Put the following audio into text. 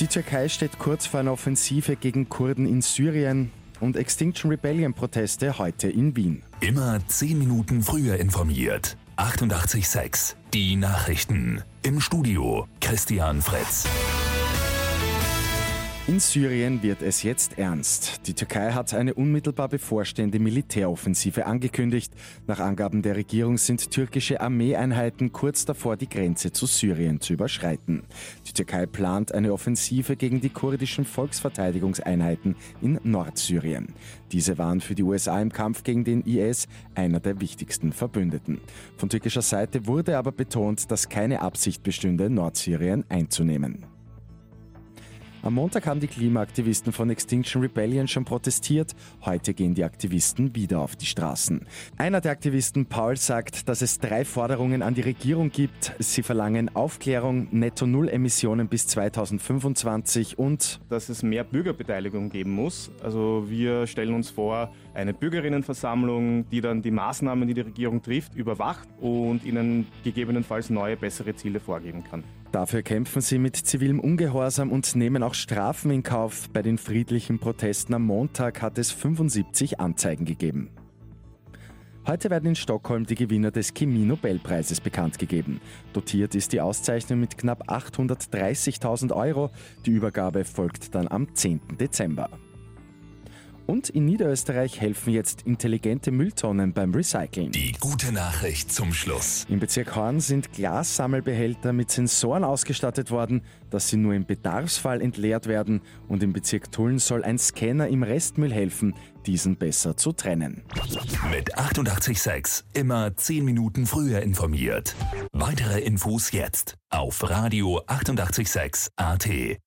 Die Türkei steht kurz vor einer Offensive gegen Kurden in Syrien und Extinction Rebellion Proteste heute in Wien. Immer 10 Minuten früher informiert. 88.6 Die Nachrichten. Im Studio Christian Fritz. In Syrien wird es jetzt ernst. Die Türkei hat eine unmittelbar bevorstehende Militäroffensive angekündigt. Nach Angaben der Regierung sind türkische Armeeeinheiten kurz davor, die Grenze zu Syrien zu überschreiten. Die Türkei plant eine Offensive gegen die kurdischen Volksverteidigungseinheiten in Nordsyrien. Diese waren für die USA im Kampf gegen den IS einer der wichtigsten Verbündeten. Von türkischer Seite wurde aber betont, dass keine Absicht bestünde, Nordsyrien einzunehmen. Am Montag haben die Klimaaktivisten von Extinction Rebellion schon protestiert. Heute gehen die Aktivisten wieder auf die Straßen. Einer der Aktivisten, Paul, sagt, dass es drei Forderungen an die Regierung gibt. Sie verlangen Aufklärung, Netto-Null-Emissionen bis 2025 und dass es mehr Bürgerbeteiligung geben muss. Also wir stellen uns vor, eine Bürgerinnenversammlung, die dann die Maßnahmen, die die Regierung trifft, überwacht und ihnen gegebenenfalls neue, bessere Ziele vorgeben kann. Dafür kämpfen sie mit zivilem Ungehorsam und nehmen auch Strafen in Kauf. Bei den friedlichen Protesten am Montag hat es 75 Anzeigen gegeben. Heute werden in Stockholm die Gewinner des Chemie-Nobelpreises bekannt gegeben. Dotiert ist die Auszeichnung mit knapp 830.000 Euro. Die Übergabe folgt dann am 10. Dezember. Und in Niederösterreich helfen jetzt intelligente Mülltonnen beim Recyceln. Die gute Nachricht zum Schluss. Im Bezirk Horn sind Glassammelbehälter mit Sensoren ausgestattet worden, dass sie nur im Bedarfsfall entleert werden. Und im Bezirk Tulln soll ein Scanner im Restmüll helfen, diesen besser zu trennen. Mit 886 immer 10 Minuten früher informiert. Weitere Infos jetzt auf Radio 886 AT.